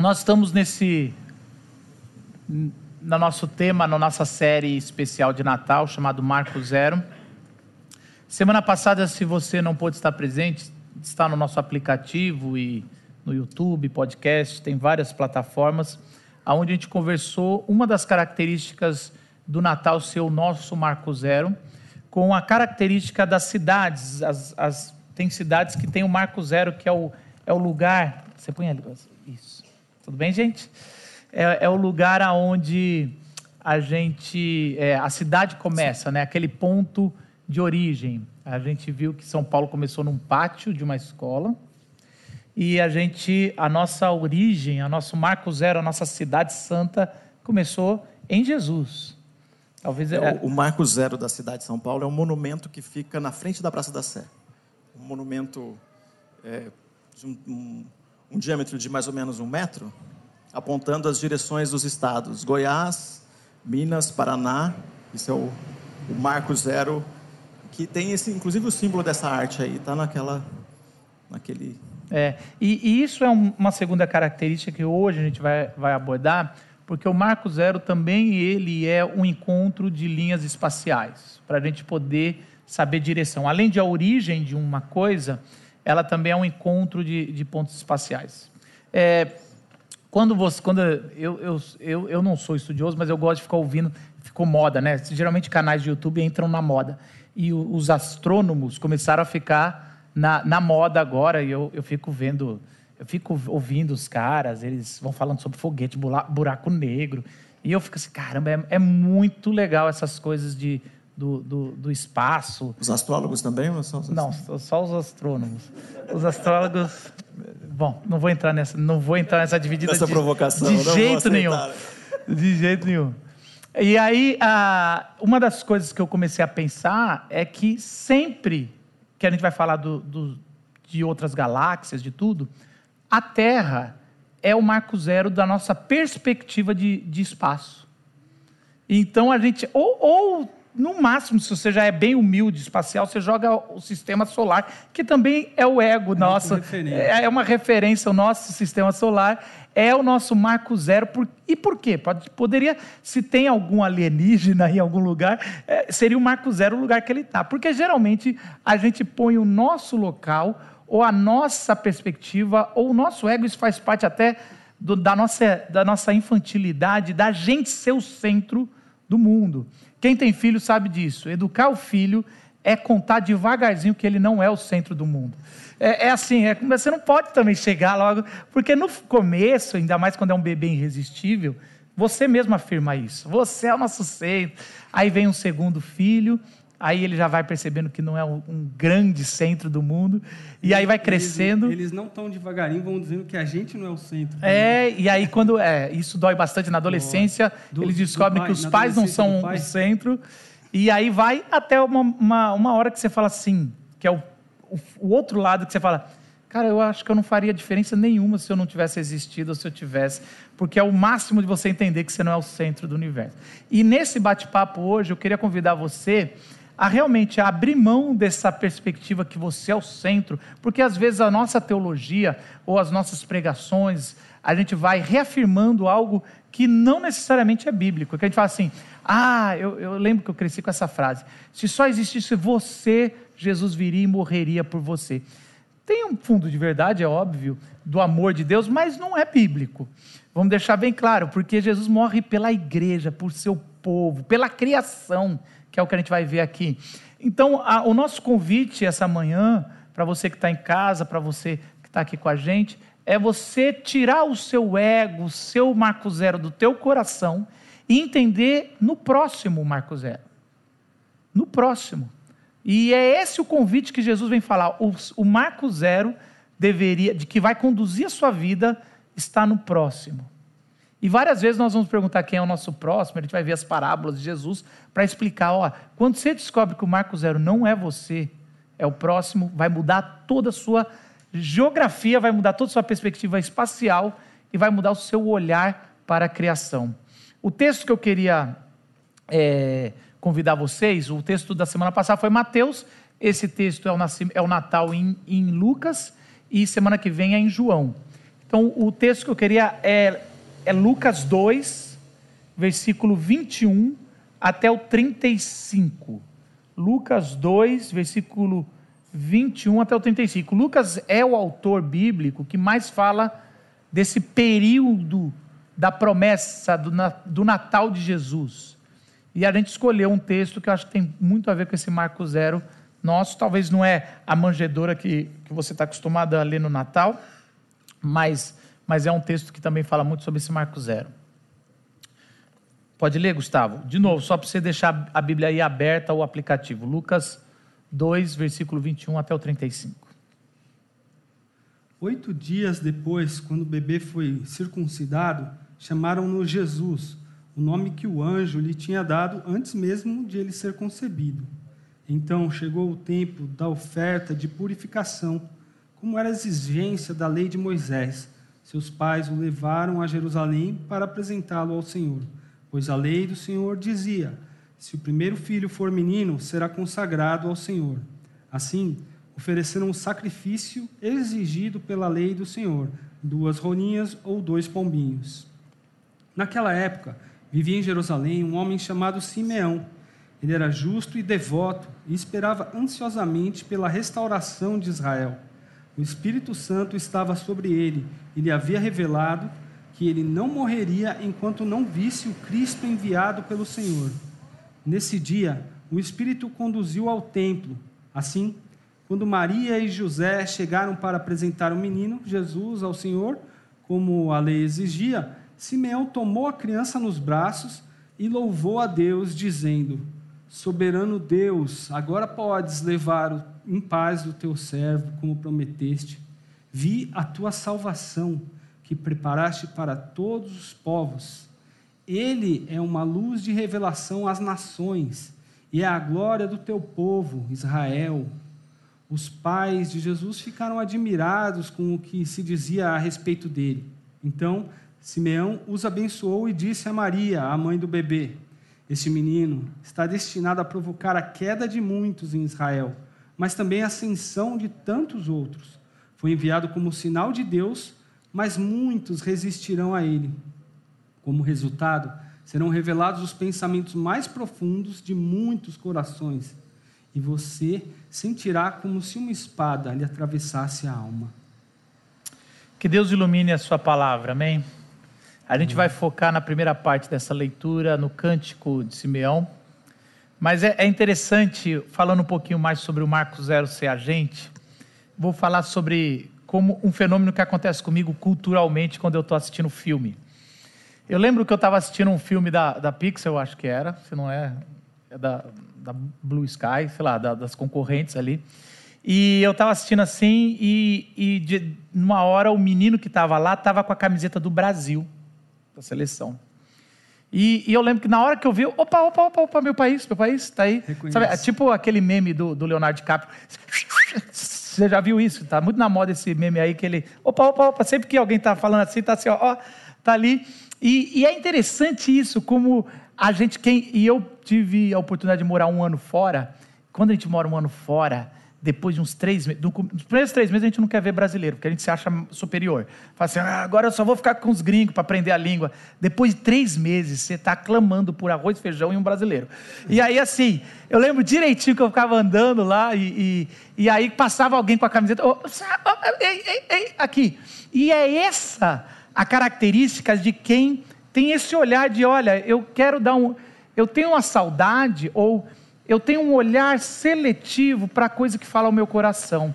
Nós estamos nesse no nosso tema, na nossa série especial de Natal, chamado Marco Zero. Semana passada, se você não pôde estar presente, está no nosso aplicativo e no YouTube, podcast, tem várias plataformas, onde a gente conversou uma das características do Natal ser o nosso Marco Zero, com a característica das cidades. As, as, tem cidades que tem o Marco Zero, que é o, é o lugar. Você põe ali. Isso. Tudo bem, gente? É, é o lugar aonde a gente. É, a cidade começa, né? aquele ponto de origem. A gente viu que São Paulo começou num pátio de uma escola. E a gente, a nossa origem, a nosso marco zero, a nossa cidade santa começou em Jesus. Talvez é, o, o marco zero da cidade de São Paulo é um monumento que fica na frente da Praça da Sé. Um monumento é, de um, um, um diâmetro de mais ou menos um metro, apontando as direções dos estados: Goiás, Minas, Paraná. Isso é o, o marco zero que tem esse, inclusive o símbolo dessa arte aí, está naquela, naquele. É, e, e isso é um, uma segunda característica que hoje a gente vai, vai abordar, porque o Marco Zero também ele é um encontro de linhas espaciais, para a gente poder saber direção. Além de a origem de uma coisa, ela também é um encontro de, de pontos espaciais. É, quando você, quando eu, eu, eu, eu não sou estudioso, mas eu gosto de ficar ouvindo, ficou moda, né? Geralmente canais de YouTube entram na moda e os astrônomos começaram a ficar na, na moda agora, e eu, eu fico vendo, eu fico ouvindo os caras, eles vão falando sobre foguete, buraco negro, e eu fico assim, caramba, é, é muito legal essas coisas de, do, do, do, espaço. Os astrólogos também? Ou só os... Não, só os astrônomos. Os astrólogos. Bom, não vou entrar nessa, não vou entrar nessa dividida. Nessa de, provocação. De jeito nenhum. De jeito nenhum. E aí, uma das coisas que eu comecei a pensar é que sempre que a gente vai falar do, do, de outras galáxias, de tudo, a Terra é o marco zero da nossa perspectiva de, de espaço. Então a gente, ou, ou no máximo, se você já é bem humilde espacial, você joga o sistema solar, que também é o ego é nosso, é, é uma referência, o nosso sistema solar é o nosso marco zero. Por, e por quê? Pode, poderia, se tem algum alienígena em algum lugar, é, seria o marco zero o lugar que ele está. Porque geralmente a gente põe o nosso local, ou a nossa perspectiva, ou o nosso ego, isso faz parte até do, da, nossa, da nossa infantilidade, da gente ser o centro do mundo. Quem tem filho sabe disso. Educar o filho é contar devagarzinho que ele não é o centro do mundo. É, é, assim, é, você não pode também chegar logo, porque no começo, ainda mais quando é um bebê irresistível, você mesmo afirma isso. Você é o nosso centro. Aí vem um segundo filho, aí ele já vai percebendo que não é um, um grande centro do mundo, e, aí vai crescendo. Eles, eles, não tão devagarinho vão dizendo que a gente não é o centro. É, e aí quando é, isso dói bastante na adolescência, do, eles descobrem pai, que os pais não são o centro, e aí vai até uma, uma, uma hora que você fala assim, que é o o, o outro lado que você fala, cara, eu acho que eu não faria diferença nenhuma se eu não tivesse existido ou se eu tivesse, porque é o máximo de você entender que você não é o centro do universo. E nesse bate-papo hoje, eu queria convidar você a realmente abrir mão dessa perspectiva que você é o centro, porque às vezes a nossa teologia ou as nossas pregações, a gente vai reafirmando algo que não necessariamente é bíblico. Que a gente fala assim, ah, eu, eu lembro que eu cresci com essa frase: se só existisse você, Jesus viria e morreria por você. Tem um fundo de verdade, é óbvio, do amor de Deus, mas não é bíblico. Vamos deixar bem claro, porque Jesus morre pela igreja, por seu povo, pela criação, que é o que a gente vai ver aqui. Então, a, o nosso convite essa manhã, para você que está em casa, para você que está aqui com a gente, é você tirar o seu ego, o seu marco zero do teu coração e entender no próximo marco zero. No próximo. E é esse o convite que Jesus vem falar. O, o marco zero deveria, de que vai conduzir a sua vida, está no próximo. E várias vezes nós vamos perguntar quem é o nosso próximo, a gente vai ver as parábolas de Jesus para explicar, ó, quando você descobre que o marco zero não é você, é o próximo, vai mudar toda a sua geografia, vai mudar toda a sua perspectiva espacial e vai mudar o seu olhar para a criação. O texto que eu queria é, convidar vocês. O texto da semana passada foi Mateus, esse texto é o, é o Natal em, em Lucas e semana que vem é em João. Então, o texto que eu queria é, é Lucas 2, versículo 21 até o 35. Lucas 2, versículo 21 até o 35. Lucas é o autor bíblico que mais fala desse período da promessa do, Natal de Jesus. E a gente escolheu um texto que eu acho que tem muito a ver com esse Marco Zero nosso. Talvez não é a manjedora que, que você está acostumado a ler no Natal, mas, mas é um texto que também fala muito sobre esse Marco Zero. Pode ler, Gustavo? De novo, só para você deixar a Bíblia aí aberta, o aplicativo. Lucas 2, versículo 21 até o 35. Oito dias depois, quando o bebê foi circuncidado, chamaram-no Jesus, o nome que o anjo lhe tinha dado antes mesmo de ele ser concebido. Então chegou o tempo da oferta de purificação, como era a exigência da lei de Moisés. Seus pais o levaram a Jerusalém para apresentá-lo ao Senhor, pois a lei do Senhor dizia: se o primeiro filho for menino, será consagrado ao Senhor. Assim, ofereceram um sacrifício exigido pela lei do Senhor, duas rolinhas ou dois pombinhos. Naquela época, vivia em Jerusalém um homem chamado Simeão. Ele era justo e devoto e esperava ansiosamente pela restauração de Israel. O Espírito Santo estava sobre ele e lhe havia revelado que ele não morreria enquanto não visse o Cristo enviado pelo Senhor. Nesse dia, o Espírito conduziu ao templo. Assim, quando Maria e José chegaram para apresentar o menino, Jesus, ao Senhor, como a lei exigia, Simeão tomou a criança nos braços e louvou a Deus, dizendo: Soberano Deus, agora podes levar em paz o teu servo, como prometeste. Vi a tua salvação, que preparaste para todos os povos ele é uma luz de revelação às nações e é a glória do teu povo, Israel. Os pais de Jesus ficaram admirados com o que se dizia a respeito dele. Então, Simeão os abençoou e disse a Maria, a mãe do bebê: Este menino está destinado a provocar a queda de muitos em Israel, mas também a ascensão de tantos outros. Foi enviado como sinal de Deus, mas muitos resistirão a ele. Como resultado, serão revelados os pensamentos mais profundos de muitos corações, e você sentirá como se uma espada lhe atravessasse a alma. Que Deus ilumine a sua palavra, amém? A gente vai focar na primeira parte dessa leitura, no cântico de Simeão. Mas é, é interessante, falando um pouquinho mais sobre o Marco Zero ser agente, vou falar sobre como um fenômeno que acontece comigo culturalmente quando eu estou assistindo filme. Eu lembro que eu estava assistindo um filme da, da Pixar, eu acho que era, se não é, é da, da Blue Sky, sei lá, da, das concorrentes ali. E eu estava assistindo assim, e, e de, numa hora o menino que estava lá estava com a camiseta do Brasil, da seleção. E, e, eu lembro que na hora que eu vi, opa, opa, opa, opa, meu país, meu país, está aí. Sabe, é tipo aquele meme do, do Leonardo DiCaprio. Você já viu isso? Tá muito na moda esse meme aí que ele, opa, opa, opa, sempre que alguém está falando assim, tá assim, ó, ó tá ali. E, e, é interessante isso, como a gente, quem, e eu tive a oportunidade de morar um ano fora. Quando a gente mora um ano fora, depois de uns três meses, nos primeiros três meses a gente não quer ver brasileiro, porque a gente se acha superior. Fala assim, ah, agora eu só vou ficar com os gringos para aprender a língua. Depois de três meses, você está clamando por arroz, feijão e um brasileiro. E aí, assim, eu lembro direitinho que eu ficava andando lá e, e, e aí passava alguém com a camiseta, oh, ei, ei, ei, aqui. E é essa a características de quem tem esse olhar de, olha, eu quero dar um, eu tenho uma saudade ou eu tenho um olhar seletivo para a coisa que fala ao meu coração.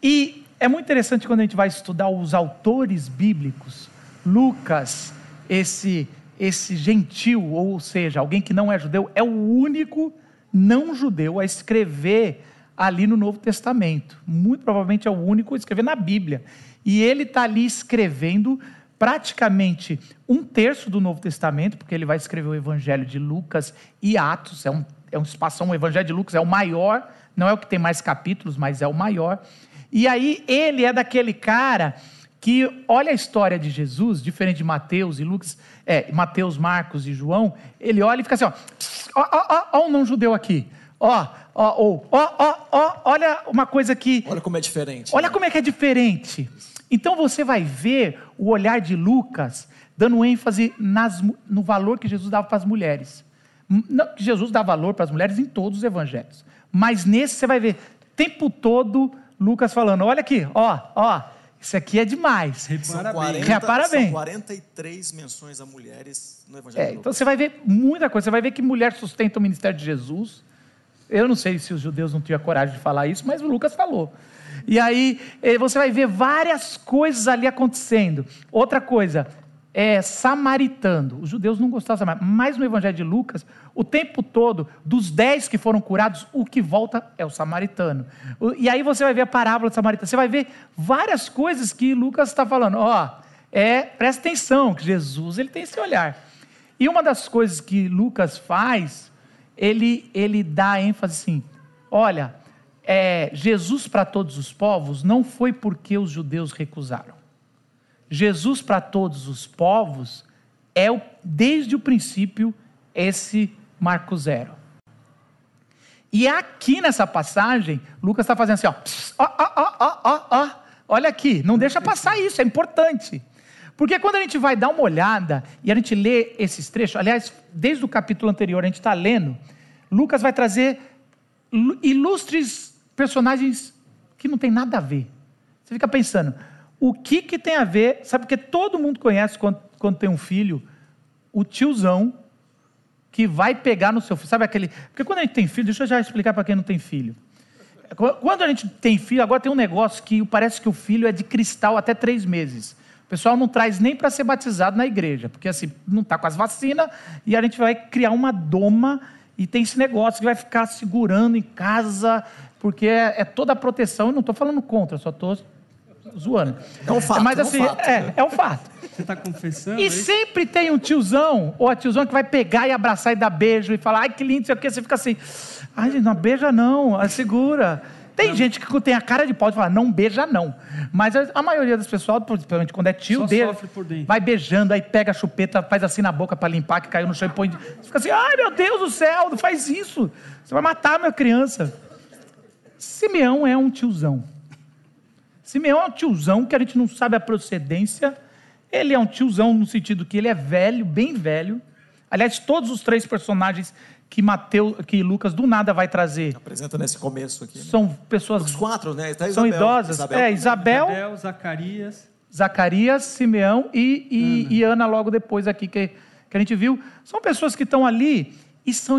E é muito interessante quando a gente vai estudar os autores bíblicos, Lucas, esse esse gentil, ou seja, alguém que não é judeu, é o único não judeu a escrever ali no Novo Testamento. Muito provavelmente é o único a escrever na Bíblia. E ele está ali escrevendo praticamente um terço do Novo Testamento, porque ele vai escrever o Evangelho de Lucas e Atos, é um, é um espaço, o Evangelho de Lucas é o maior, não é o que tem mais capítulos, mas é o maior. E aí ele é daquele cara que olha a história de Jesus, diferente de Mateus e Lucas, é, Mateus, Marcos e João, ele olha e fica assim, ó, ó, ó, ó, ó um não judeu aqui, ó, ó, ó, ó, ó, olha uma coisa que... Olha como é diferente. Olha né? como é que é diferente. Então você vai ver o olhar de Lucas dando ênfase nas, no valor que Jesus dava para as mulheres. Não, Jesus dá valor para as mulheres em todos os evangelhos. Mas nesse você vai ver tempo todo Lucas falando: olha aqui, ó, ó, isso aqui é demais. Repara 40, bem. Repara bem. São 43 menções a mulheres no Evangelho. É, então você vai ver muita coisa. Você vai ver que mulher sustenta o ministério de Jesus. Eu não sei se os judeus não tinham coragem de falar isso, mas o Lucas falou. E aí eh, você vai ver várias coisas ali acontecendo. Outra coisa, é samaritano. Os judeus não gostavam de samaritano, mas no Evangelho de Lucas, o tempo todo, dos dez que foram curados, o que volta é o samaritano. E aí você vai ver a parábola do samaritano, você vai ver várias coisas que Lucas está falando. Ó, é, presta atenção, que Jesus ele tem esse olhar. E uma das coisas que Lucas faz, ele, ele dá ênfase assim: olha, é, Jesus para todos os povos não foi porque os judeus recusaram. Jesus para todos os povos é, desde o princípio, esse Marco Zero. E aqui nessa passagem, Lucas está fazendo assim, ó, ó, ó, ó, ó, ó, olha aqui, não deixa passar isso, é importante. Porque quando a gente vai dar uma olhada e a gente lê esses trechos, aliás, desde o capítulo anterior a gente está lendo, Lucas vai trazer ilustres personagens que não tem nada a ver. Você fica pensando, o que, que tem a ver? Sabe porque todo mundo conhece quando, quando tem um filho, o tiozão que vai pegar no seu filho. Sabe aquele. Porque quando a gente tem filho, deixa eu já explicar para quem não tem filho. Quando a gente tem filho, agora tem um negócio que parece que o filho é de cristal até três meses. O pessoal não traz nem para ser batizado na igreja, porque assim, não está com as vacinas, e a gente vai criar uma doma e tem esse negócio que vai ficar segurando em casa, porque é, é toda a proteção. Eu não estou falando contra, só estou zoando. É um fato. Mas assim, é um fato. É, é um fato. Você está confessando? E é sempre tem um tiozão ou a tiozão que vai pegar e abraçar e dar beijo e falar, ai que lindo, sei o quê. Você fica assim, ai, não beija não, segura. Tem não. gente que tem a cara de pau e fala, não beija não. Mas a, maioria das pessoas, principalmente quando é tio, dele, vai beijando, aí pega a chupeta, faz assim na boca para limpar, que caiu no chão e põe. Você fica assim, ai meu Deus do céu, não faz isso. Você vai matar a minha criança. Simeão é um tiozão. Simeão é um tiozão que a gente não sabe a procedência. Ele é um tiozão no sentido que ele é velho, bem velho. Aliás, todos os três personagens que Mateus, que Lucas do nada vai trazer. Apresenta nesse começo aqui. Né? São pessoas. Os quatro, né? Tá são idosas. Isabel. É, Isabel. Isabel, Zacarias. Zacarias, Simeão e, e, Ana. e Ana logo depois aqui que, que a gente viu. São pessoas que estão ali e são.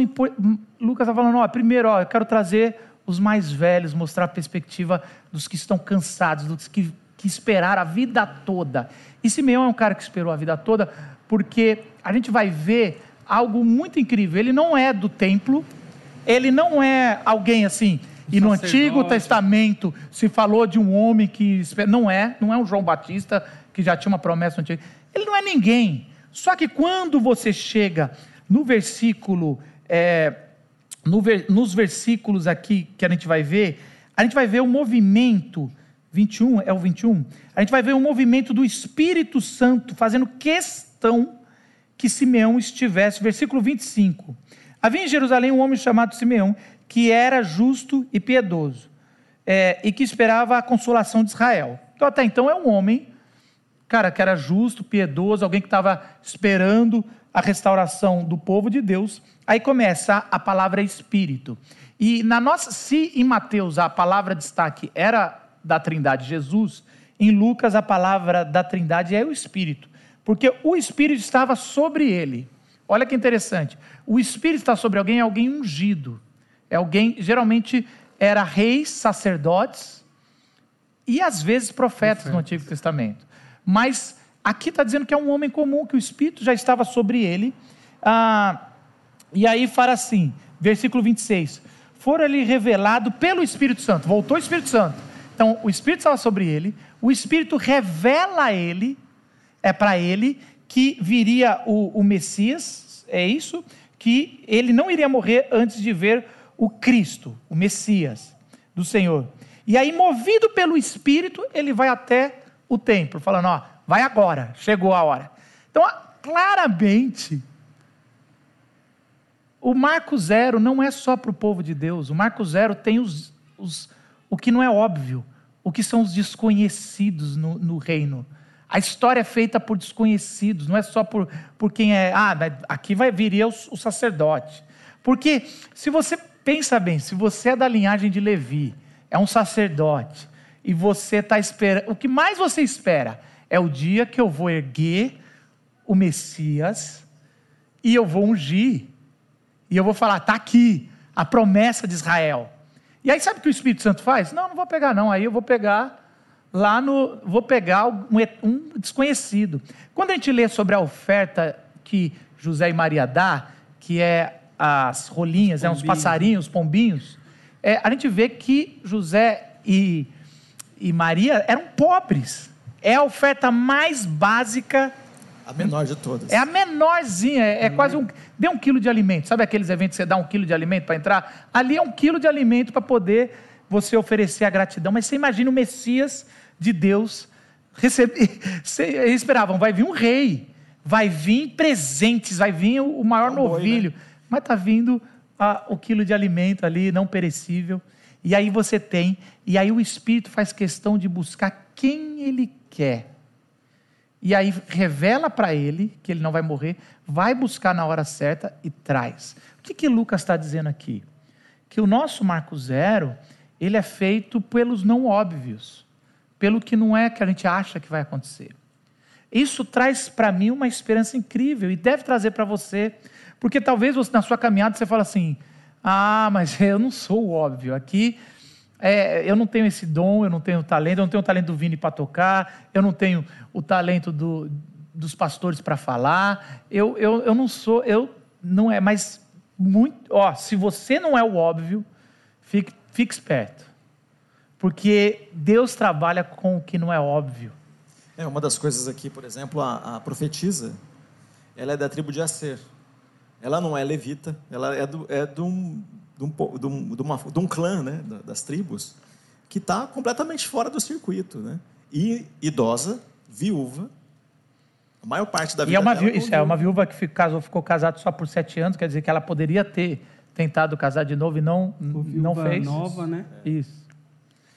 Lucas está falando, ó, primeiro, ó, eu quero trazer os mais velhos, mostrar a perspectiva dos que estão cansados, dos que, que esperaram a vida toda. E Simeão é um cara que esperou a vida toda, porque a gente vai ver algo muito incrível. Ele não é do templo, ele não é alguém assim. e no Antigo Testamento se falou de um homem que não é, não é um João Batista que já tinha uma promessa antiga. Ele não é ninguém. Só que quando você chega no versículo é, no, nos versículos aqui que a gente vai ver, a gente vai ver o movimento, 21, é o 21? A gente vai ver o movimento do Espírito Santo fazendo questão que Simeão estivesse, versículo 25. Havia em Jerusalém um homem chamado Simeão, que era justo e piedoso, é, e que esperava a consolação de Israel. Então, até então, é um homem, cara, que era justo, piedoso, alguém que estava esperando a restauração do povo de Deus, aí começa a palavra espírito. E na nossa, se em Mateus a palavra destaque era da Trindade Jesus, em Lucas a palavra da Trindade é o espírito, porque o espírito estava sobre ele. Olha que interessante. O espírito está sobre alguém, é alguém ungido. É alguém, geralmente era reis, sacerdotes e às vezes profetas Perfeito. no Antigo Testamento. Mas Aqui está dizendo que é um homem comum, que o Espírito já estava sobre ele. Ah, e aí fala assim, versículo 26. Fora-lhe revelado pelo Espírito Santo. Voltou o Espírito Santo. Então, o Espírito estava sobre ele. O Espírito revela a ele, é para ele, que viria o, o Messias, é isso? Que ele não iria morrer antes de ver o Cristo, o Messias do Senhor. E aí, movido pelo Espírito, ele vai até o templo, falando: Ó, vai agora, chegou a hora. Então, claramente, o Marco Zero não é só para o povo de Deus, o Marco Zero tem os, os, o que não é óbvio. o que são os desconhecidos no, no reino. A história é feita por desconhecidos, não é só por, por quem é. Ah, aqui vai viria o, o sacerdote. Porque se você pensa bem, se você é da linhagem de Levi, é um sacerdote, e você está esperando. O que mais você espera é o dia que eu vou erguer o Messias e eu vou ungir. E eu vou falar, está aqui a promessa de Israel. E aí sabe o que o Espírito Santo faz? Não, não vou pegar, não. Aí eu vou pegar lá no. Vou pegar um, um desconhecido. Quando a gente lê sobre a oferta que José e Maria dá, que é as rolinhas, os, né, os passarinhos, os pombinhos, é, a gente vê que José e, e Maria eram pobres. É a oferta mais básica. A menor de todas. É a menorzinha, é, é quase um. Dê um quilo de alimento. Sabe aqueles eventos que você dá um quilo de alimento para entrar? Ali é um quilo de alimento para poder você oferecer a gratidão. Mas você imagina o Messias de Deus receber. Eles esperavam, vai vir um rei, vai vir presentes, vai vir o maior novilho. Boi, né? Mas está vindo ah, o quilo de alimento ali, não perecível. E aí você tem, e aí o Espírito faz questão de buscar quem ele quer. E aí revela para ele que ele não vai morrer, vai buscar na hora certa e traz. O que, que Lucas está dizendo aqui? Que o nosso Marco Zero, ele é feito pelos não óbvios, pelo que não é que a gente acha que vai acontecer. Isso traz para mim uma esperança incrível e deve trazer para você, porque talvez você, na sua caminhada você fale assim: ah, mas eu não sou o óbvio. Aqui é, eu não tenho esse dom, eu não tenho talento, eu não tenho o talento do Vini para tocar, eu não tenho o talento do, dos pastores para falar, eu, eu, eu não sou, eu não é, mas muito, ó, se você não é o óbvio, fique, fique esperto, porque Deus trabalha com o que não é óbvio. É, uma das coisas aqui, por exemplo, a, a profetisa, ela é da tribo de Acer, ela não é levita, ela é, do, é de um de um, de um, de uma, de um clã né, das tribos que está completamente fora do circuito. Né? E idosa, viúva, a maior parte da vida e é uma, dela, isso, é uma viúva que casou, ficou casada só por sete anos, quer dizer que ela poderia ter tentado casar de novo e não, não fez. nova, né? Isso.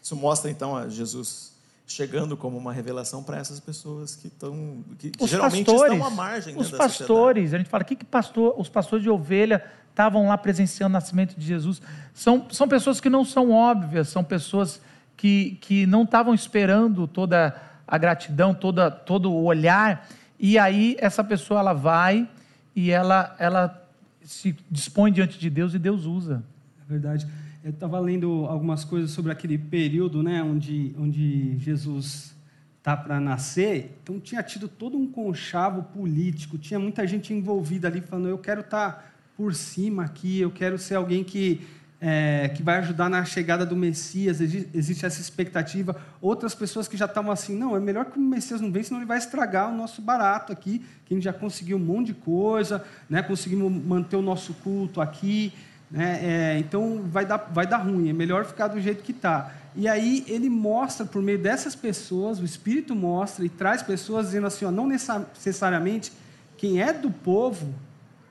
Isso mostra, então, a Jesus chegando como uma revelação para essas pessoas que estão que, que geralmente pastores, estão à margem né, os pastores a gente fala que que pastor os pastores de ovelha estavam lá presenciando o nascimento de Jesus. São, são pessoas que não são óbvias, são pessoas que, que não estavam esperando toda a gratidão, toda, todo o olhar. E aí essa pessoa ela vai e ela, ela se dispõe diante de Deus e Deus usa. É verdade. Eu estava lendo algumas coisas sobre aquele período né, onde, onde Jesus está para nascer. Então tinha tido todo um conchavo político, tinha muita gente envolvida ali falando: eu quero estar. Tá por cima aqui, eu quero ser alguém que, é, que vai ajudar na chegada do Messias, existe essa expectativa. Outras pessoas que já estavam assim, não, é melhor que o Messias não venha, senão ele vai estragar o nosso barato aqui, que a gente já conseguiu um monte de coisa, né, conseguimos manter o nosso culto aqui, né, é, então vai dar, vai dar ruim, é melhor ficar do jeito que está. E aí ele mostra, por meio dessas pessoas, o Espírito mostra e traz pessoas dizendo assim, ó, não necessariamente quem é do povo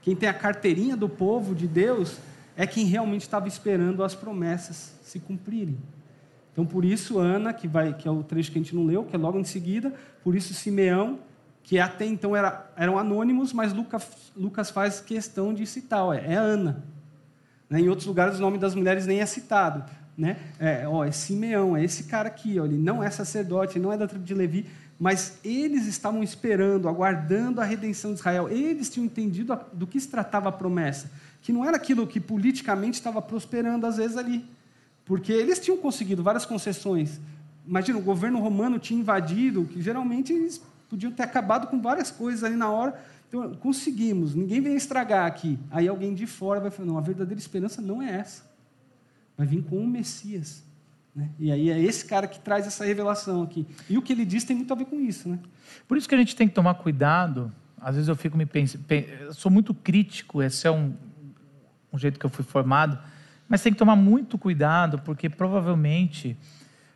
quem tem a carteirinha do povo de Deus é quem realmente estava esperando as promessas se cumprirem. Então, por isso, Ana, que, vai, que é o trecho que a gente não leu, que é logo em seguida, por isso, Simeão, que até então era, eram anônimos, mas Lucas, Lucas faz questão de citar, ó, é Ana. Né? Em outros lugares, o nome das mulheres nem é citado. Né? É, ó, é Simeão, é esse cara aqui, ó, ele não é sacerdote, ele não é da tribo de Levi, mas eles estavam esperando, aguardando a redenção de Israel. Eles tinham entendido do que se tratava a promessa, que não era aquilo que politicamente estava prosperando às vezes ali, porque eles tinham conseguido várias concessões. Imagina, o governo romano tinha invadido, que geralmente eles podiam ter acabado com várias coisas ali na hora. Então, conseguimos, ninguém vem estragar aqui. Aí alguém de fora vai falar: não, a verdadeira esperança não é essa. Vai vir com o Messias. Né? E aí é esse cara que traz essa revelação aqui. E o que ele diz tem muito a ver com isso. Né? Por isso que a gente tem que tomar cuidado. Às vezes eu fico me pensando, sou muito crítico, esse é um, um jeito que eu fui formado, mas tem que tomar muito cuidado, porque provavelmente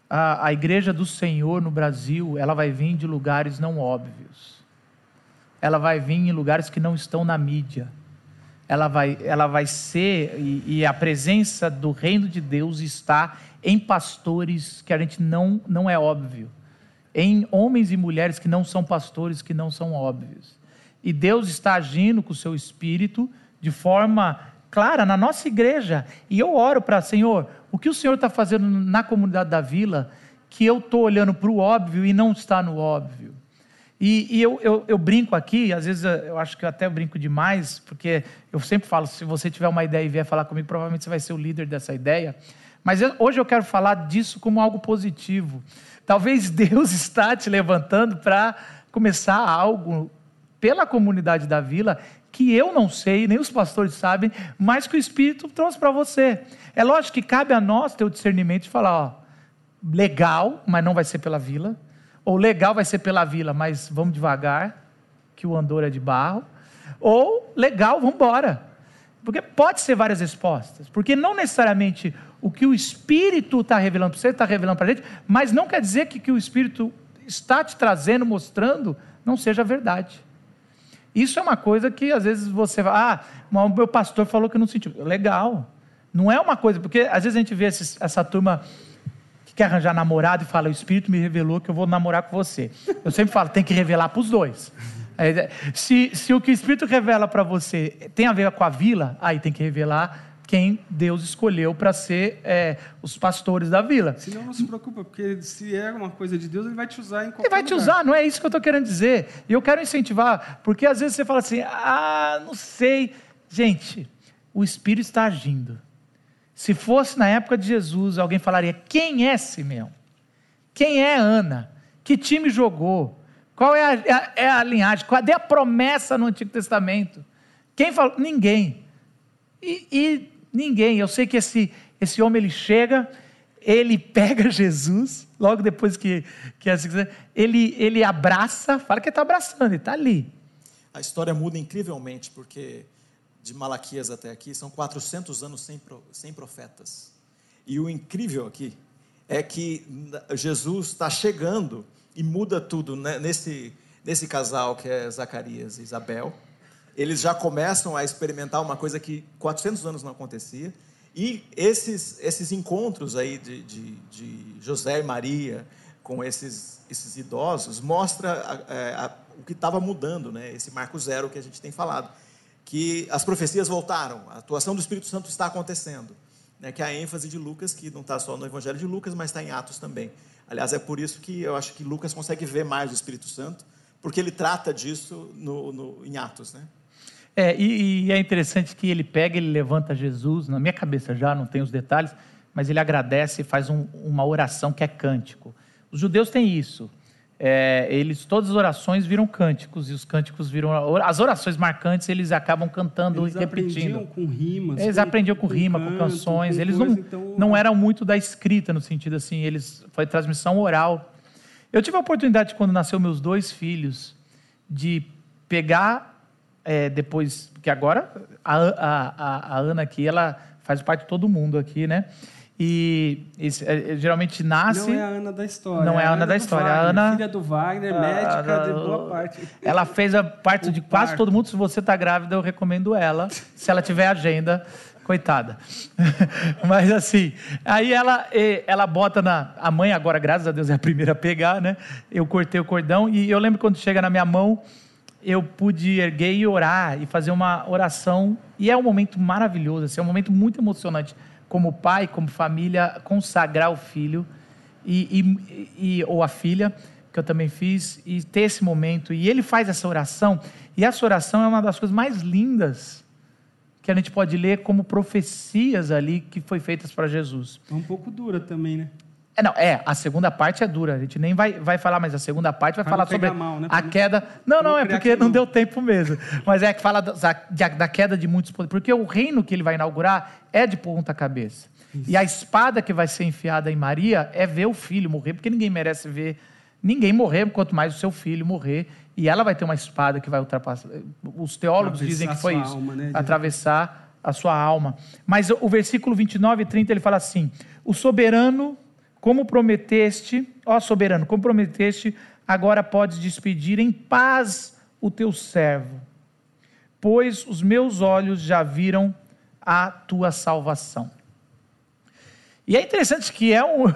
a, a igreja do Senhor no Brasil, ela vai vir de lugares não óbvios. Ela vai vir em lugares que não estão na mídia. ela vai, ela vai ser, e, e, a presença do reino de Deus está em pastores que a gente não, não é óbvio, em homens e mulheres que não são pastores, que não são óbvios. E Deus está agindo com o seu espírito de forma clara na nossa igreja. E eu oro para, Senhor, o que o Senhor está fazendo na comunidade da vila, que eu estou olhando para o óbvio e não está no óbvio. E, e eu, eu, eu, brinco aqui, às vezes eu acho que eu até brinco demais, porque eu sempre falo: se você tiver uma ideia e vier falar comigo, provavelmente você vai ser o líder dessa ideia. Mas eu, hoje eu quero falar disso como algo positivo. Talvez Deus está te levantando para começar algo pela comunidade da vila que eu não sei, nem os pastores sabem, mas que o Espírito trouxe para você. É lógico que cabe a nós ter o discernimento de falar: ó, legal, mas não vai ser pela vila ou legal vai ser pela vila, mas vamos devagar, que o andor é de barro. Ou legal, vamos embora. Porque pode ser várias respostas. Porque não necessariamente o que o Espírito está revelando para você, está revelando para a gente, mas não quer dizer que, que o Espírito está te trazendo, mostrando, não seja verdade. Isso é uma coisa que às vezes você vai, ah, o meu pastor falou que não sentiu. Legal. Não é uma coisa, porque às vezes a gente vê esses, essa turma quer arranjar namorado e fala: O Espírito me revelou que eu vou namorar com você. Eu sempre falo: tem que revelar para os dois. Se, se o que o Espírito revela para você tem a ver com a vila, aí tem que revelar quem Deus escolheu para ser é, os pastores da vila. Senão não se preocupa, porque se é uma coisa de Deus, Ele vai te usar em qualquer Ele vai te lugar. usar, não é isso que eu estou querendo dizer. E eu quero incentivar, porque às vezes você fala assim, ah, não sei. Gente, o Espírito está agindo. Se fosse na época de Jesus, alguém falaria: quem é Simeão? Quem é Ana? Que time jogou? Qual é a, é a, é a linhagem? Cadê a promessa no Antigo Testamento? Quem falou? Ninguém. E, e, ninguém. Eu sei que esse, esse homem ele chega, ele pega Jesus, logo depois que, que ele, ele abraça, fala que está abraçando, ele está ali. A história muda incrivelmente, porque de Malaquias até aqui, são 400 anos sem, sem profetas. E o incrível aqui é que Jesus está chegando e muda tudo né? nesse, nesse casal que é Zacarias e Isabel. Eles já começam a experimentar uma coisa que 400 anos não acontecia. E esses, esses encontros aí de, de, de José e Maria com esses, esses idosos mostra a, a, é, a, o que estava mudando, né? esse marco zero que a gente tem falado que as profecias voltaram, a atuação do Espírito Santo está acontecendo. Né, que a ênfase de Lucas, que não está só no Evangelho de Lucas, mas está em Atos também. Aliás, é por isso que eu acho que Lucas consegue ver mais o Espírito Santo, porque ele trata disso no, no, em Atos. Né? É, e, e, é interessante que ele pega, ele levanta Jesus, na minha cabeça já, não tem os detalhes, mas ele agradece e faz um, uma oração que é cântico. Os judeus têm isso é, eles todas as orações viram cânticos e os cânticos viram as orações marcantes eles acabam cantando eles e repetindo. Aprendiam com rimas. Eles com, aprendiam com, com rima, canto, com canções. Com eles coisa, não, então... não eram muito da escrita no sentido assim. Eles foi transmissão oral. Eu tive a oportunidade quando nasceu meus dois filhos de pegar é, depois que agora a, a, a, Ana aqui ela faz parte de todo mundo aqui, né? E, é, é, geralmente nasce. Não é a Ana da história. Não é a Ana, da história. Wagner, a Ana. Filha do Wagner, ah, médica de boa parte. Ela fez a parte o de quase todo mundo. Se você está grávida, eu recomendo ela. Se ela tiver agenda, coitada. Mas assim, aí ela, ela bota na. A mãe, agora, graças a Deus, é a primeira a pegar, né? Eu cortei o cordão e eu lembro quando chega na minha mão, eu pude erguer e orar e fazer uma oração. E é um momento maravilhoso, assim, é um momento muito emocionante como pai, como família, consagrar o filho e, e, e, ou a filha, que eu também fiz, e ter esse momento. E ele faz essa oração, e essa oração é uma das coisas mais lindas que a gente pode ler como profecias ali que foi feitas para Jesus. É um pouco dura também, né? É, não, é, a segunda parte é dura. A gente nem vai, vai falar, mas a segunda parte vai pra falar sobre mal, né? a queda. Não, não, é porque não deu tempo mesmo. Mas é que fala da, da, queda de muitos poderes. Porque o reino que ele vai inaugurar é de ponta cabeça. Isso. E a espada que vai ser enfiada em Maria é ver o filho morrer, porque ninguém merece ver ninguém morrer, quanto mais o seu filho morrer. E ela vai ter uma espada que vai ultrapassar. Os teólogos dizem que foi isso alma, né? atravessar a sua alma. Mas o versículo 29 e 30 ele fala assim: O soberano como prometeste, ó soberano, como prometeste, agora podes despedir em paz o teu servo. pois os meus olhos já viram a tua salvação. E é interessante que é um.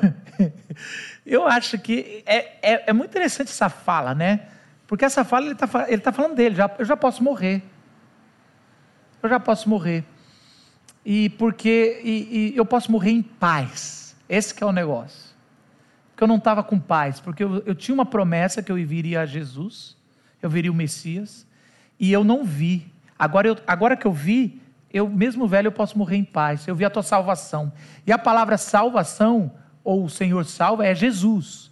Eu acho que é, é, é, muito interessante essa fala, né? Porque essa fala ele está ele tá falando dele, já, eu já posso morrer. Eu já posso morrer. E porque e, e eu posso morrer em paz. Esse que é o negócio. Porque eu não estava com paz, porque eu, eu tinha uma promessa que eu viria a Jesus, eu viria o Messias, e eu não vi. Agora, eu, agora que eu vi, eu mesmo velho eu posso morrer em paz. Eu vi a tua salvação. E a palavra salvação ou o Senhor salva é Jesus.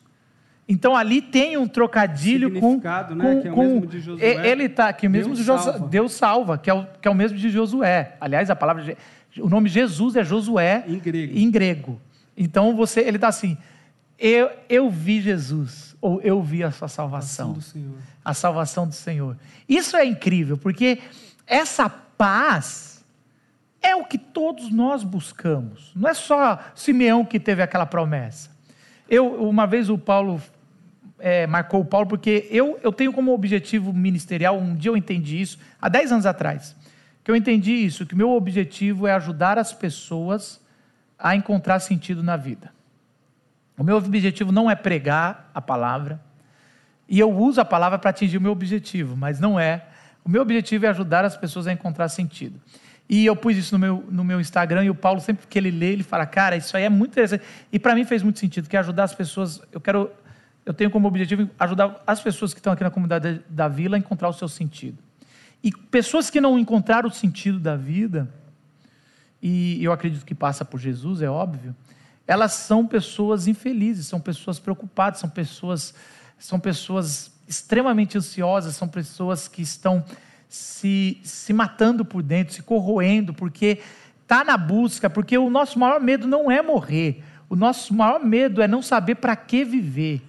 Então ali tem um trocadilho com, né? com, com ele está aqui mesmo Deus, de Josué, salva. Deus salva, que é, o, que é o mesmo de Josué. Aliás, a palavra o nome Jesus é Josué em grego. Em grego. Então você ele está assim, eu, eu vi Jesus ou eu vi a sua salvação. A salvação do Senhor. Isso é incrível, porque essa paz é o que todos nós buscamos. Não é só Simeão que teve aquela promessa. Eu, uma vez o Paulo é, marcou o Paulo, porque eu, eu tenho como objetivo ministerial, um dia eu entendi isso, há 10 anos atrás, que eu entendi isso, que o meu objetivo é ajudar as pessoas a encontrar sentido na vida. O meu objetivo não é pregar a palavra, e eu uso a palavra para atingir o meu objetivo, mas não é. O meu objetivo é ajudar as pessoas a encontrar sentido. E eu pus isso no meu, no meu Instagram e o Paulo, sempre que ele lê, ele fala, cara, isso aí é muito interessante. E para mim fez muito sentido, que é ajudar as pessoas. Eu quero, eu tenho como objetivo ajudar as pessoas que estão aqui na comunidade da vila a encontrar o seu sentido. E pessoas que não encontraram o sentido da vida, e eu acredito que passa por Jesus, é óbvio, elas são pessoas infelizes, são pessoas preocupadas, são pessoas, são pessoas extremamente ansiosas, são pessoas que estão se, se matando por dentro, se corroendo, porque está na busca, porque o nosso maior medo não é morrer, o nosso maior medo é não saber para que viver.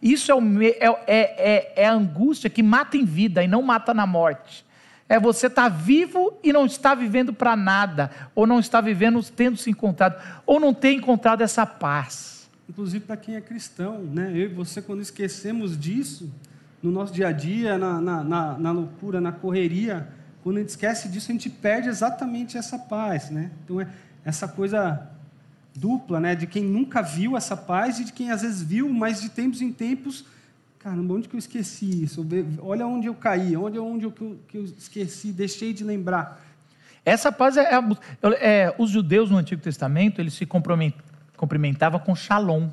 Isso é, o, é, é, é, é, a angústia que mata em vida e não mata na morte. É você estar tá vivo e não estar vivendo para nada, ou não estar vivendo tendo se encontrado, ou não ter encontrado essa paz. Inclusive para quem é cristão, né? Eu e você, quando esquecemos disso, no nosso dia a dia, na, na, na, na, loucura, na correria, quando a gente esquece disso, a gente perde exatamente essa paz, né? Então, é essa coisa dupla, né? De quem nunca viu essa paz e de quem às vezes viu, mas de tempos em tempos, caramba, onde que eu esqueci isso? Olha onde eu caí, onde, onde eu, que eu esqueci, deixei de lembrar. Essa paz é, é, é, os judeus no Antigo Testamento eles se cumprimentavam com shalom,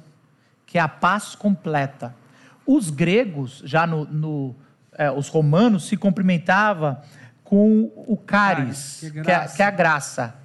que é a paz completa. Os gregos, já no, no é, os romanos, se cumprimentavam com o caris, que, é que, é, que, é, a graça.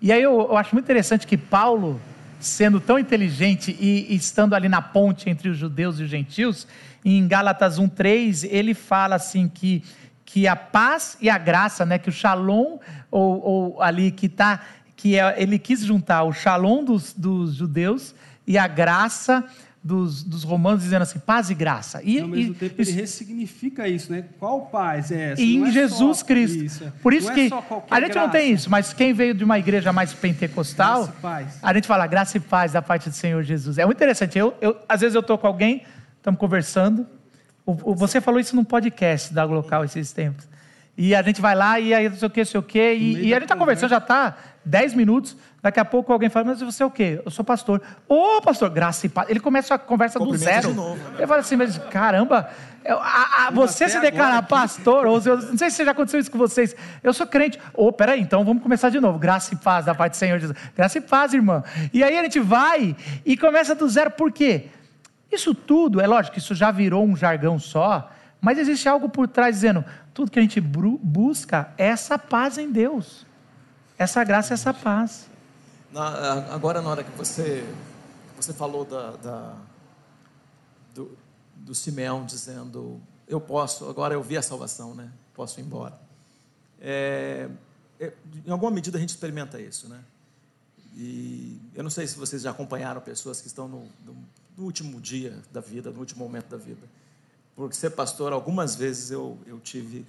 E aí eu, eu, acho muito interessante que Paulo, sendo tão inteligente e, e estando ali na ponte entre os judeus e os gentios, em Gálatas 1,3, ele fala assim que, que a paz e a graça, né, que o shalom, ou, ou ali que está, que é, ele quis juntar o shalom dos, dos judeus e a graça dos, dos romanos dizendo assim, paz e graça. E, ao mesmo e, tempo ele ressignifica isso, né? Qual paz é essa? E em é Jesus Cristo. Isso. Por isso não é que é a gente graça. não tem isso, mas quem veio de uma igreja mais pentecostal, a gente fala graça e paz da parte do Senhor Jesus. É muito interessante. Eu, eu às vezes eu estou com alguém, estamos conversando. O, o, você falou isso num podcast da local esses tempos. E a gente vai lá e aí não sei o que, não sei o que, e, e a gente está conversando, já está 10 minutos, daqui a pouco alguém fala, mas você é o quê? Eu sou pastor. Ô, oh, pastor, graça e paz. Ele começa a conversa do zero. De novo, né? Ele fala assim, mas caramba, eu, a, a, você se declarar pastor, ou eu, não sei se já aconteceu isso com vocês. Eu sou crente. Ô, oh, peraí, então vamos começar de novo. Graça e paz da parte do Senhor Jesus. Graça e paz, irmã. E aí a gente vai e começa do zero, por quê? Isso tudo, é lógico isso já virou um jargão só, mas existe algo por trás dizendo: tudo que a gente busca é essa paz em Deus, essa graça, essa paz. Na, agora, na hora que você, você falou da, da, do, do Simeão dizendo: Eu posso, agora eu vi a salvação, né? posso ir embora. É, é, em alguma medida a gente experimenta isso, né? E eu não sei se vocês já acompanharam pessoas que estão no, no, no último dia da vida, no último momento da vida por ser pastor, algumas vezes eu, eu tive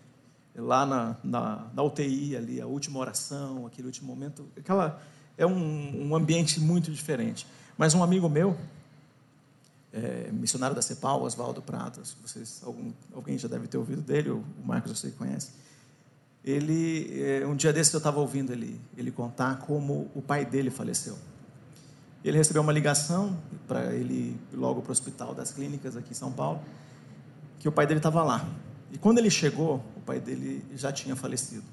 lá na, na, na, UTI, ali, a última oração, aquele último momento. Aquela, é um, um ambiente muito diferente. Mas um amigo meu, é, missionário da CEPAL, Oswaldo Pratas, vocês, algum, alguém já deve ter ouvido dele, o Marcos eu sei que conhece. ele, é, um dia desse eu estava ouvindo ele, ele contar como o pai dele faleceu. Ele recebeu uma ligação para ele logo para o hospital das clínicas aqui em São Paulo, que o pai dele estava lá. E quando ele chegou, o pai dele já tinha falecido.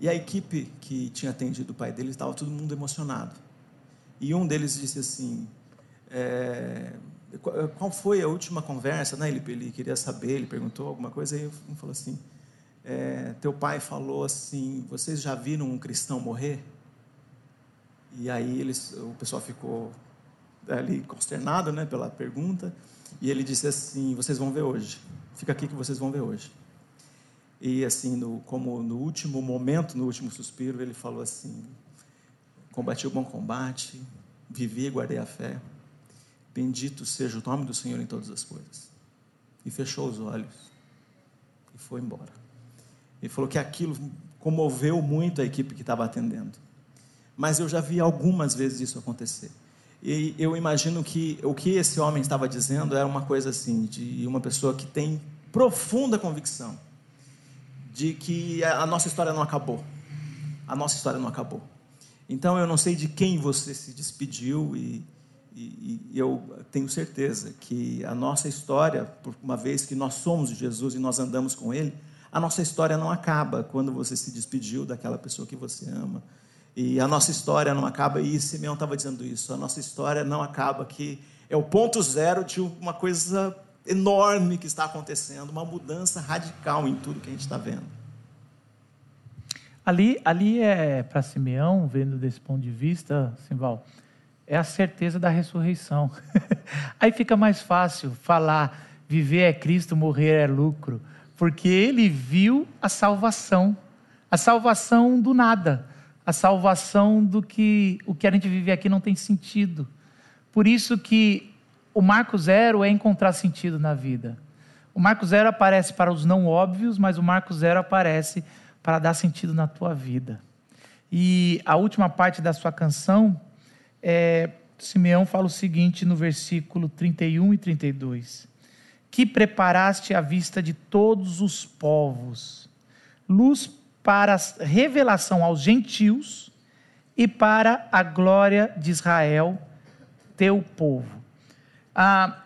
E a equipe que tinha atendido o pai dele estava todo mundo emocionado. E um deles disse assim: é, qual foi a última conversa? Né? Ele, ele, queria saber, ele perguntou alguma coisa, e um falou assim: é, Teu pai falou assim: Vocês já viram um cristão morrer? E aí eles, o pessoal ficou ali consternado né, pela pergunta, e ele disse assim: Vocês vão ver hoje, fica aqui que vocês vão ver hoje. E assim, no, como no último momento, no último suspiro, ele falou assim: Combati o bom combate, vivi e guardei a fé. Bendito seja o nome do Senhor em todas as coisas. E fechou os olhos e foi embora. Ele falou que aquilo comoveu muito a equipe que estava atendendo. Mas eu já vi algumas vezes isso acontecer. E eu imagino que o que esse homem estava dizendo era uma coisa assim, de uma pessoa que tem profunda convicção de que a nossa história não acabou. A nossa história não acabou. Então eu não sei de quem você se despediu e e, e, eu tenho certeza que a nossa história, por uma vez que nós somos de Jesus e nós andamos com Ele, a nossa história não acaba quando você se despediu daquela pessoa que você ama. E a nossa história não acaba, e Simeão estava dizendo isso, a nossa história não acaba, que é o ponto zero de uma coisa enorme que está acontecendo, uma mudança radical em tudo que a gente está vendo. Ali, ali é para Simeão, vendo desse ponto de vista, Simval, é a certeza da ressurreição. Aí fica mais fácil falar: viver é Cristo, morrer é lucro, porque ele viu a salvação, a salvação do nada, a salvação do que o que a gente vive aqui não tem sentido. Por isso que o Marco Zero é encontrar sentido na vida. O Marco Zero aparece para os não óbvios, mas o Marco Zero aparece para dar sentido na tua vida. E a última parte da sua canção é, Simeão fala o seguinte no versículo 31 e 32: Que preparaste a vista de todos os povos, luz para a revelação aos gentios e para a glória de Israel, teu povo. Ah,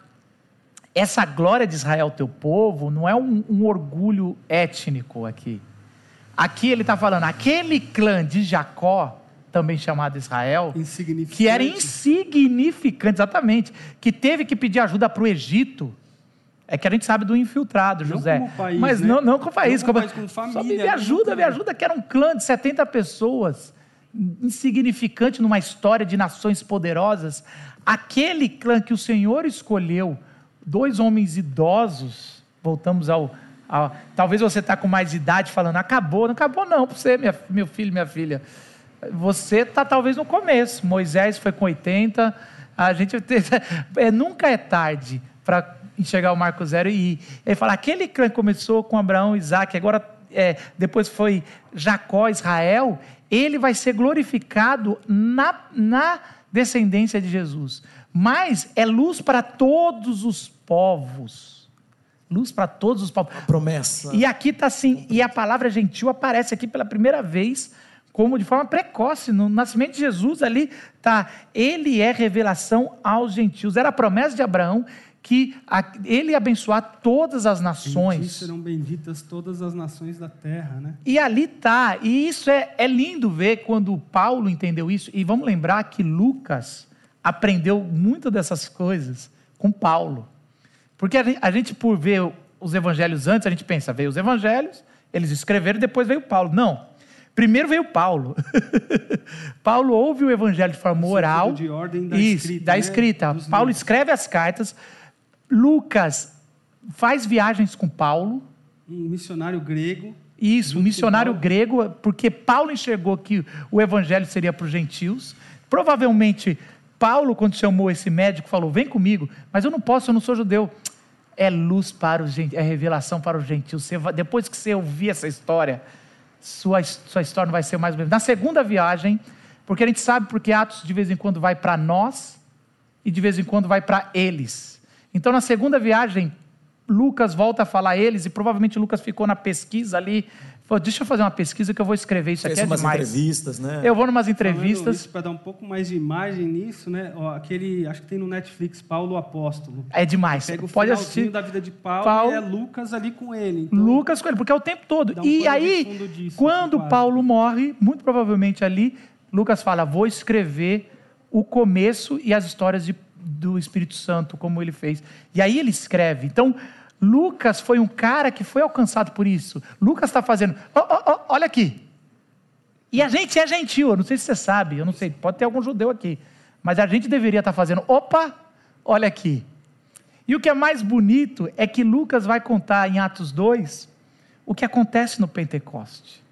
essa glória de Israel, teu povo, não é um, um orgulho étnico aqui. Aqui ele está falando, aquele clã de Jacó também chamado Israel, que era insignificante, exatamente, que teve que pedir ajuda para o Egito. É que a gente sabe do infiltrado, José. Não como país, mas né? não, não como país. Não como, país, como família. Só me né? ajuda, me ajuda, que era um clã de 70 pessoas, insignificante numa história de nações poderosas. Aquele clã que o Senhor escolheu, dois homens idosos, voltamos ao. ao talvez você está com mais idade falando, acabou, não acabou não para você, minha, meu filho, minha filha você está talvez no começo. Moisés foi com 80. A gente é, nunca é tarde para enxergar o Marco Zero e ele fala: aquele clã começou com Abraão, Isaac, agora é, depois foi Jacó, Israel. Ele vai ser glorificado na, na descendência de Jesus. Mas é luz para todos os povos. Luz para todos os povos. A promessa. E aqui está assim, e a palavra gentil aparece aqui pela primeira vez como de forma precoce. No nascimento de Jesus ali tá, ele é revelação aos gentios. Era a promessa de Abraão que ele abençoar todas as nações. serão benditas todas as nações da terra, né? E ali tá. E isso é, é lindo ver quando Paulo entendeu isso. E vamos lembrar que Lucas aprendeu muito dessas coisas com Paulo. Porque a gente, por ver os evangelhos antes, a gente pensa, veio os evangelhos, eles escreveram, depois veio Paulo. Não. Primeiro veio Paulo. Paulo ouve o evangelho de forma oral. De ordem da isso, escrita. Da né? escrita. Paulo livros. escreve as cartas. Lucas faz viagens com Paulo. Um missionário grego. Isso, um missionário grego, porque Paulo enxergou que o evangelho seria para os gentios. Provavelmente, Paulo, quando chamou esse médico, falou: Vem comigo, mas eu não posso, eu não sou judeu. É luz para os gentios, é revelação para os gentios. Você, depois que você ouvir essa história, sua, sua história não vai ser mais ou menos. Na segunda viagem, porque a gente sabe porque Atos de vez em quando vai para nós e de vez em quando vai para eles. Então, na segunda viagem, Lucas volta a falar eles, e provavelmente Lucas ficou na pesquisa ali. Falou, deixa eu fazer uma pesquisa que eu vou escrever isso aqui é demais. entrevistas, né? Eu vou numas entrevistas. Para dar um pouco mais de imagem nisso, né? Ó, aquele, acho que tem no Netflix, Paulo Apóstolo. É demais. Pega o Pode assistir. da vida de Paulo, Paulo, e é Lucas ali com ele. Então, Lucas com ele, porque é o tempo todo. Um e aí, disso, quando Paulo morre, muito provavelmente ali, Lucas fala, vou escrever o começo e as histórias de, do Espírito Santo, como ele fez. E aí ele escreve. Então, Lucas foi um cara que foi alcançado por isso. Lucas está fazendo. Oh, oh, oh, olha aqui. E a gente é gentil, eu não sei se você sabe, eu não sei, pode ter algum judeu aqui. Mas a gente deveria estar tá fazendo. Opa, olha aqui. E o que é mais bonito é que Lucas vai contar em Atos 2 o que acontece no Pentecoste.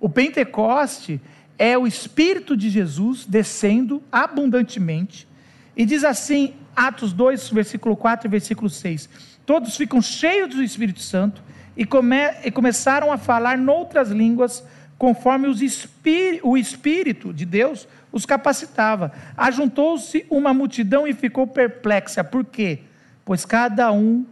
O Pentecoste é o Espírito de Jesus descendo abundantemente. E diz assim, Atos 2, versículo 4 e versículo 6 Todos ficam cheios do Espírito Santo e, come, e começaram a falar noutras línguas, conforme o Espírito de Deus os capacitava. Ajuntou-se uma multidão e ficou perplexa. Por quê? Pois cada um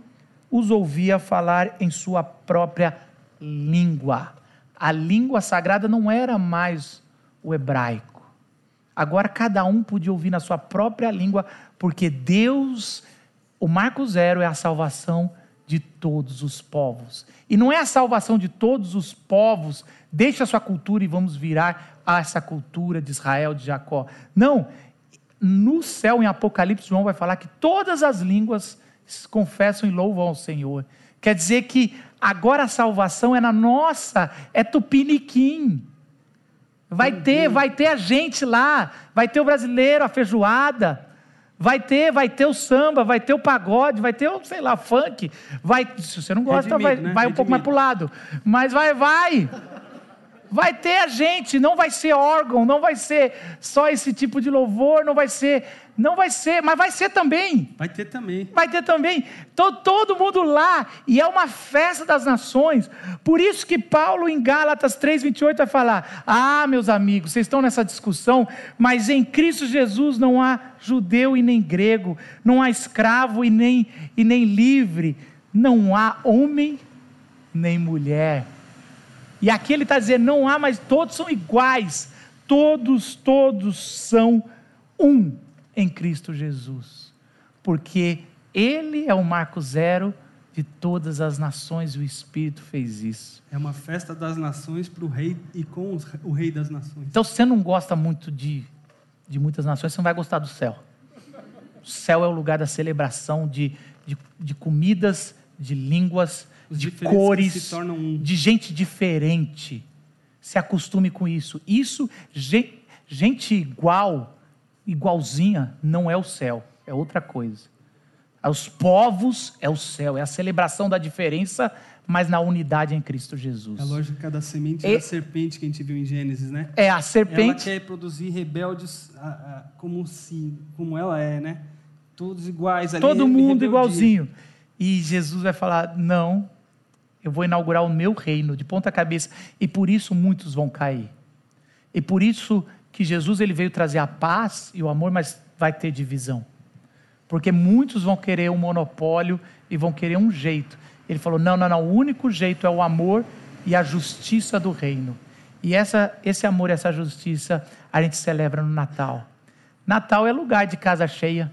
os ouvia falar em sua própria língua. A língua sagrada não era mais o hebraico. Agora cada um podia ouvir na sua própria língua, porque Deus o marco zero é a salvação de todos os povos. E não é a salvação de todos os povos, deixa a sua cultura e vamos virar a essa cultura de Israel, de Jacó. Não, no céu, em Apocalipse, João vai falar que todas as línguas confessam e louvam ao Senhor. Quer dizer que agora a salvação é na nossa, é tupiniquim. Vai ter, vai ter a gente lá, vai ter o brasileiro, a feijoada, Vai ter, vai ter o samba, vai ter o pagode, vai ter o, sei lá, funk. Vai, se você não gosta, vai, né? vai um pouco mais para o lado. Mas vai, vai. Vai ter a gente, não vai ser órgão, não vai ser só esse tipo de louvor, não vai ser, não vai ser, mas vai ser também. Vai ter também. Vai ter também. Todo, todo mundo lá, e é uma festa das nações. Por isso que Paulo em Gálatas 3:28 vai falar: "Ah, meus amigos, vocês estão nessa discussão, mas em Cristo Jesus não há judeu e nem grego, não há escravo e nem e nem livre, não há homem nem mulher." E aqui ele está dizendo: não há, mas todos são iguais. Todos, todos são um em Cristo Jesus. Porque Ele é o marco zero de todas as nações, e o Espírito fez isso. É uma festa das nações para o rei e com os, o rei das nações. Então, se você não gosta muito de, de muitas nações, você não vai gostar do céu. O céu é o lugar da celebração de, de, de comidas, de línguas, os de cores, um... de gente diferente. Se acostume com isso. Isso, gente igual, igualzinha, não é o céu, é outra coisa. Os povos é o céu, é a celebração da diferença, mas na unidade em Cristo Jesus. É a lógica da semente e... da serpente que a gente viu em Gênesis, né? É, a serpente. Ela quer produzir rebeldes como, se, como ela é, né? Todos iguais ali. Todo mundo igualzinho. E Jesus vai falar: não, eu vou inaugurar o meu reino de ponta cabeça e por isso muitos vão cair. E por isso que Jesus ele veio trazer a paz e o amor, mas vai ter divisão. Porque muitos vão querer um monopólio e vão querer um jeito. Ele falou: "Não, não, não, o único jeito é o amor e a justiça do reino". E essa, esse amor essa justiça a gente celebra no Natal. Natal é lugar de casa cheia.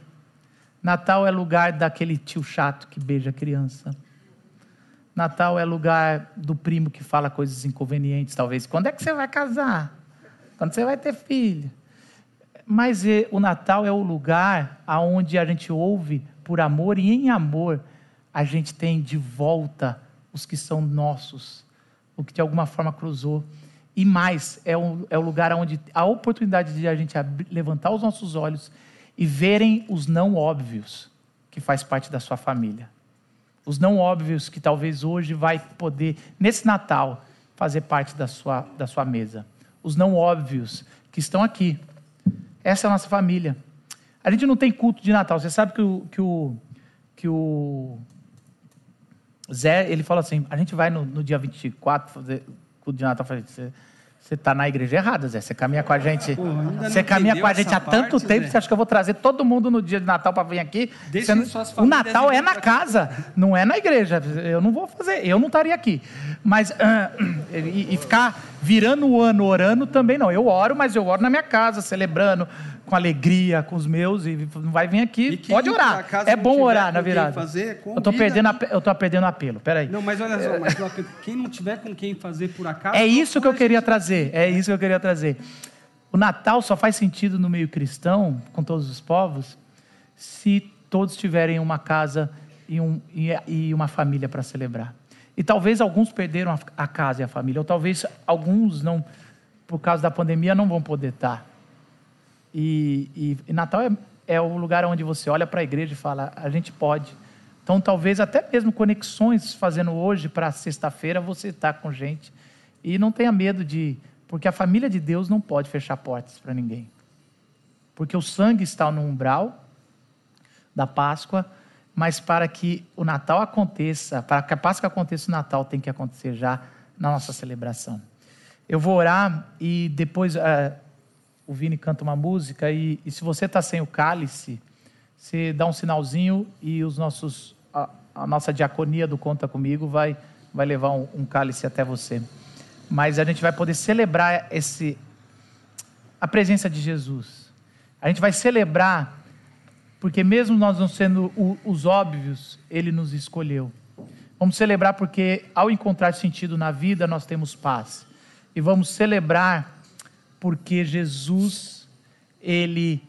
Natal é lugar daquele tio chato que beija a criança. Natal é lugar do primo que fala coisas inconvenientes, talvez. Quando é que você vai casar? Quando você vai ter filho? Mas o Natal é o lugar aonde a gente ouve por amor e em amor a gente tem de volta os que são nossos, o que de alguma forma cruzou. E mais, é, é o lugar onde a oportunidade de a gente levantar os nossos olhos e verem os não óbvios que faz parte da sua família os não óbvios que talvez hoje vai poder, nesse Natal, fazer parte da sua, da sua mesa. Os não óbvios que estão aqui. Essa é a nossa família. A gente não tem culto de Natal. Você sabe que o, que o, que o Zé, ele fala assim, a gente vai no, no dia 24 fazer culto de Natal. Você está na igreja errada, Zé. Você caminha com a gente. Pô, você caminha com a gente há tanto parte, tempo. Zé. Você acha que eu vou trazer todo mundo no dia de Natal para vir aqui? Você, o Natal é na casa, não é na igreja. Eu não vou fazer. Eu não estaria aqui. Mas uh, e, e, ficar virando o ano orando também não. Eu oro, mas eu oro na minha casa, celebrando com alegria com os meus e não vai vir aqui, pode orar. É bom orar na virada. Fazer, eu estou perdendo, eu tô perdendo apelo. Peraí. Não, mas olha só, mas quem não tiver com quem fazer por acaso. É isso que eu queria trazer. É isso que eu queria trazer. O Natal só faz sentido no meio cristão, com todos os povos, se todos tiverem uma casa e, um, e uma família para celebrar. E talvez alguns perderam a casa e a família, ou talvez alguns não, por causa da pandemia, não vão poder estar. E, e, Natal é, é o lugar onde você olha para a igreja e fala: a gente pode. Então, talvez até mesmo conexões fazendo hoje para sexta-feira, você está com gente. E não tenha medo de. Porque a família de Deus não pode fechar portas para ninguém. Porque o sangue está no umbral da Páscoa, mas para que o Natal aconteça, para que a Páscoa aconteça, o Natal tem que acontecer já na nossa celebração. Eu vou orar e depois. Uh, o Vini canta uma música e, e se você está sem o cálice, você dá um sinalzinho e os nossos, a, a, nossa diaconia do Conta Comigo vai, vai levar um, um cálice até você. Mas a gente vai poder celebrar esse, a presença de Jesus. A gente vai celebrar, porque mesmo nós não sendo os óbvios, Ele nos escolheu. Vamos celebrar porque ao encontrar sentido na vida, nós temos paz. E vamos celebrar porque Jesus, ele,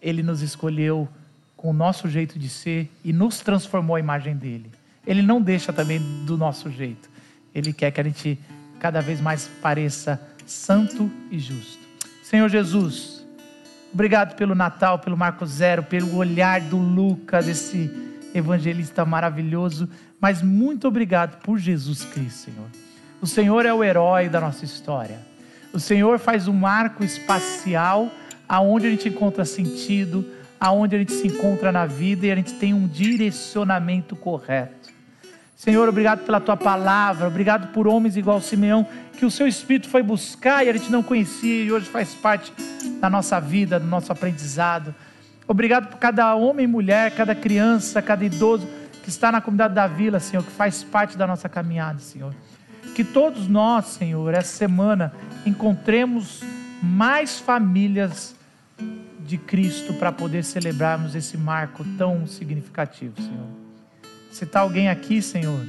ele nos escolheu com o nosso jeito de ser e nos transformou a imagem dele. Ele não deixa também do nosso jeito. Ele quer que a gente cada vez mais pareça santo e justo. Senhor Jesus, obrigado pelo Natal, pelo Marco Zero, pelo olhar do Lucas, esse evangelista maravilhoso, mas muito obrigado por Jesus Cristo, Senhor. O Senhor é o herói da nossa história. O Senhor faz um marco espacial aonde a gente encontra sentido, aonde a gente se encontra na vida e a gente tem um direcionamento correto. Senhor, obrigado pela tua palavra, obrigado por homens igual Simeão, que o seu espírito foi buscar e a gente não conhecia e hoje faz parte da nossa vida, do nosso aprendizado. Obrigado por cada homem e mulher, cada criança, cada idoso que está na comunidade da vila, Senhor, que faz parte da nossa caminhada, Senhor. Que todos nós, Senhor, essa semana encontremos mais famílias de Cristo para poder celebrarmos esse marco tão significativo, Senhor. Se está alguém aqui, Senhor,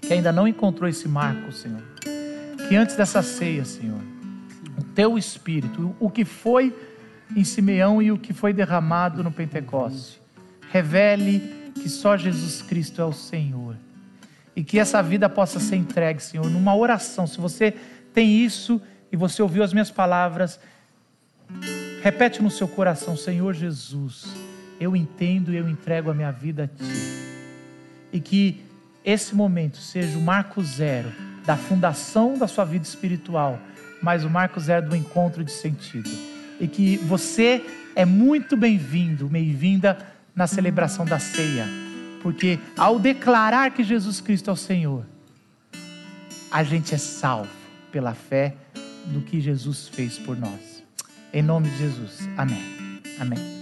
que ainda não encontrou esse marco, Senhor, que antes dessa ceia, Senhor, o teu Espírito, o que foi em Simeão e o que foi derramado no Pentecoste, revele que só Jesus Cristo é o Senhor e que essa vida possa ser entregue, Senhor, numa oração. Se você tem isso e você ouviu as minhas palavras, repete no seu coração: Senhor Jesus, eu entendo e eu entrego a minha vida a Ti. E que esse momento seja o marco zero da fundação da sua vida espiritual, mas o marco zero do encontro de sentido. E que você é muito bem-vindo, bem-vinda na celebração da ceia porque ao declarar que Jesus Cristo é o Senhor, a gente é salvo pela fé do que Jesus fez por nós. Em nome de Jesus. Amém. Amém.